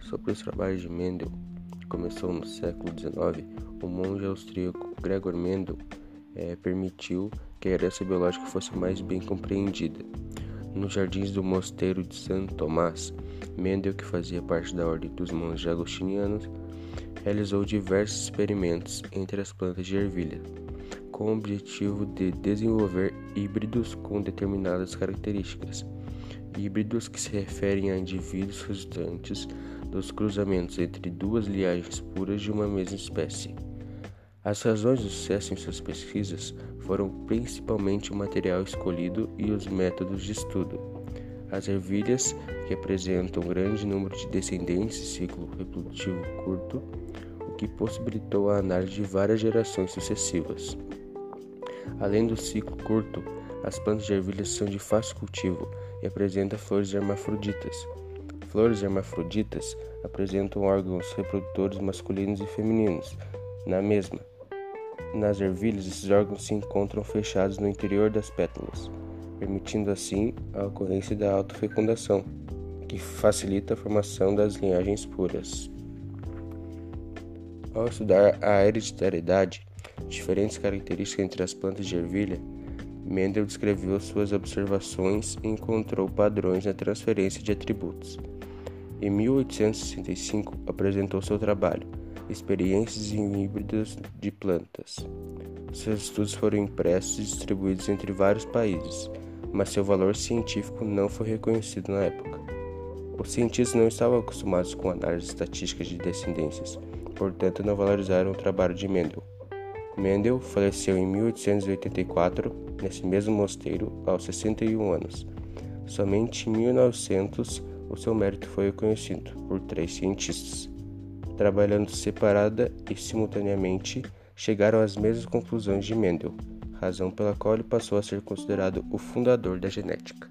Sobre os trabalhos de Mendel, que começou no século XIX, o monge austríaco Gregor Mendel é, permitiu que a herança biológica fosse mais bem compreendida. Nos jardins do mosteiro de Santo Tomás, Mendel, que fazia parte da ordem dos monges agostinianos, realizou diversos experimentos entre as plantas de ervilha, com o objetivo de desenvolver híbridos com determinadas características. Híbridos que se referem a indivíduos resultantes dos cruzamentos entre duas linhagens puras de uma mesma espécie. As razões do sucesso em suas pesquisas foram principalmente o material escolhido e os métodos de estudo. As ervilhas, que apresentam um grande número de descendentes e ciclo reprodutivo curto, o que possibilitou a análise de várias gerações sucessivas. Além do ciclo curto, as plantas de ervilhas são de fácil cultivo e apresentam flores hermafroditas. Flores hermafroditas apresentam órgãos reprodutores masculinos e femininos. Na mesma, nas ervilhas, esses órgãos se encontram fechados no interior das pétalas, permitindo assim a ocorrência da autofecundação, que facilita a formação das linhagens puras. Ao estudar a hereditariedade, diferentes características entre as plantas de ervilha, Mendel descreveu suas observações e encontrou padrões na transferência de atributos. Em 1865, apresentou seu trabalho experiências em híbridos de plantas. Seus estudos foram impressos e distribuídos entre vários países, mas seu valor científico não foi reconhecido na época. Os cientistas não estavam acostumados com análise estatística de descendências, portanto não valorizaram o trabalho de Mendel. Mendel faleceu em 1884 nesse mesmo mosteiro aos 61 anos. Somente em 1900 o seu mérito foi reconhecido por três cientistas trabalhando separada e simultaneamente, chegaram às mesmas conclusões de Mendel, razão pela qual ele passou a ser considerado o fundador da genética.